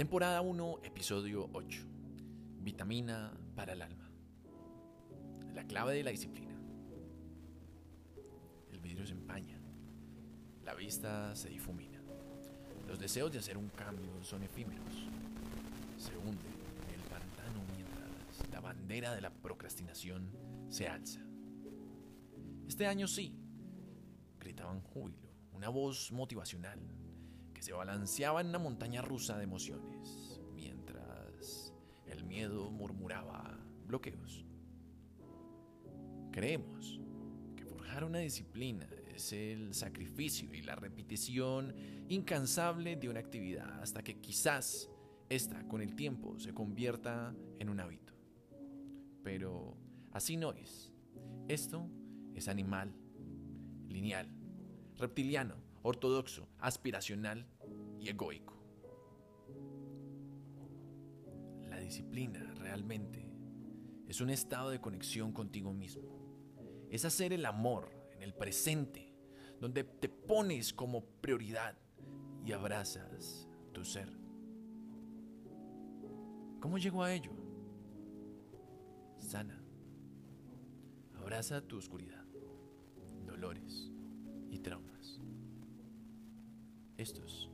Temporada 1, episodio 8. Vitamina para el alma. La clave de la disciplina. El vidrio se empaña. La vista se difumina. Los deseos de hacer un cambio son efímeros. Se hunde en el pantano mientras la bandera de la procrastinación se alza. Este año sí, gritaban júbilo, una voz motivacional se balanceaba en una montaña rusa de emociones, mientras el miedo murmuraba bloqueos. Creemos que forjar una disciplina es el sacrificio y la repetición incansable de una actividad hasta que quizás esta con el tiempo se convierta en un hábito. Pero así no es. Esto es animal, lineal, reptiliano, ortodoxo, aspiracional y egoico. La disciplina realmente es un estado de conexión contigo mismo. Es hacer el amor en el presente, donde te pones como prioridad y abrazas tu ser. ¿Cómo llegó a ello? Sana. Abraza tu oscuridad, dolores y traumas. Estos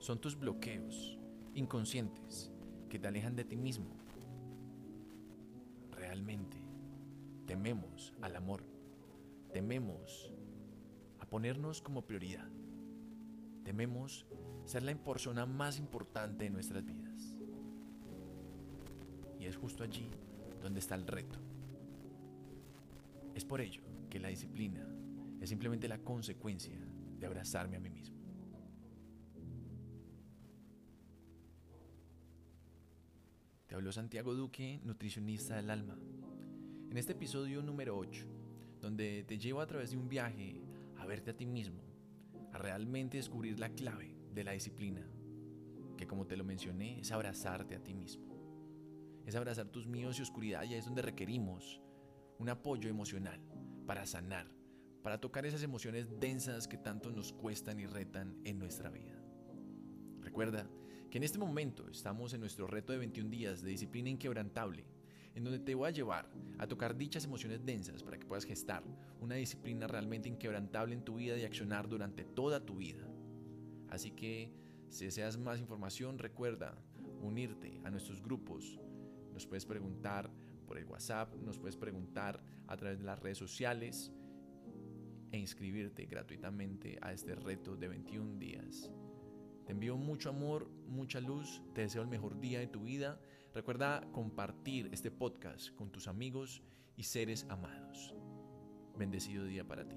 son tus bloqueos inconscientes que te alejan de ti mismo. Realmente tememos al amor, tememos a ponernos como prioridad, tememos ser la persona más importante de nuestras vidas. Y es justo allí donde está el reto. Es por ello que la disciplina es simplemente la consecuencia de abrazarme a mí mismo. Te habló Santiago Duque, nutricionista del alma. En este episodio número 8, donde te llevo a través de un viaje a verte a ti mismo, a realmente descubrir la clave de la disciplina, que como te lo mencioné, es abrazarte a ti mismo. Es abrazar tus miedos y oscuridad y es donde requerimos un apoyo emocional para sanar, para tocar esas emociones densas que tanto nos cuestan y retan en nuestra vida. Recuerda que en este momento estamos en nuestro reto de 21 días de disciplina inquebrantable, en donde te voy a llevar a tocar dichas emociones densas para que puedas gestar una disciplina realmente inquebrantable en tu vida y accionar durante toda tu vida. Así que si deseas más información, recuerda unirte a nuestros grupos. Nos puedes preguntar por el WhatsApp, nos puedes preguntar a través de las redes sociales e inscribirte gratuitamente a este reto de 21 días. Te envío mucho amor, mucha luz, te deseo el mejor día de tu vida. Recuerda compartir este podcast con tus amigos y seres amados. Bendecido día para ti.